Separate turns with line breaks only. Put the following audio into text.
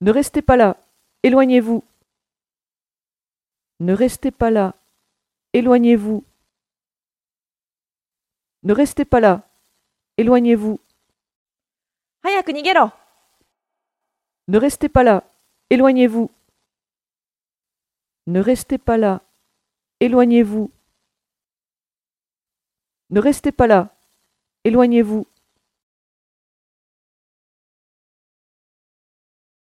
Ne restez pas là. Éloignez-vous. Ne restez pas là. Éloignez-vous. Ne restez pas là. Éloignez-vous. Ne restez pas là. Éloignez-vous. Ne restez pas là. Éloignez-vous. Ne restez pas là. Éloignez-vous.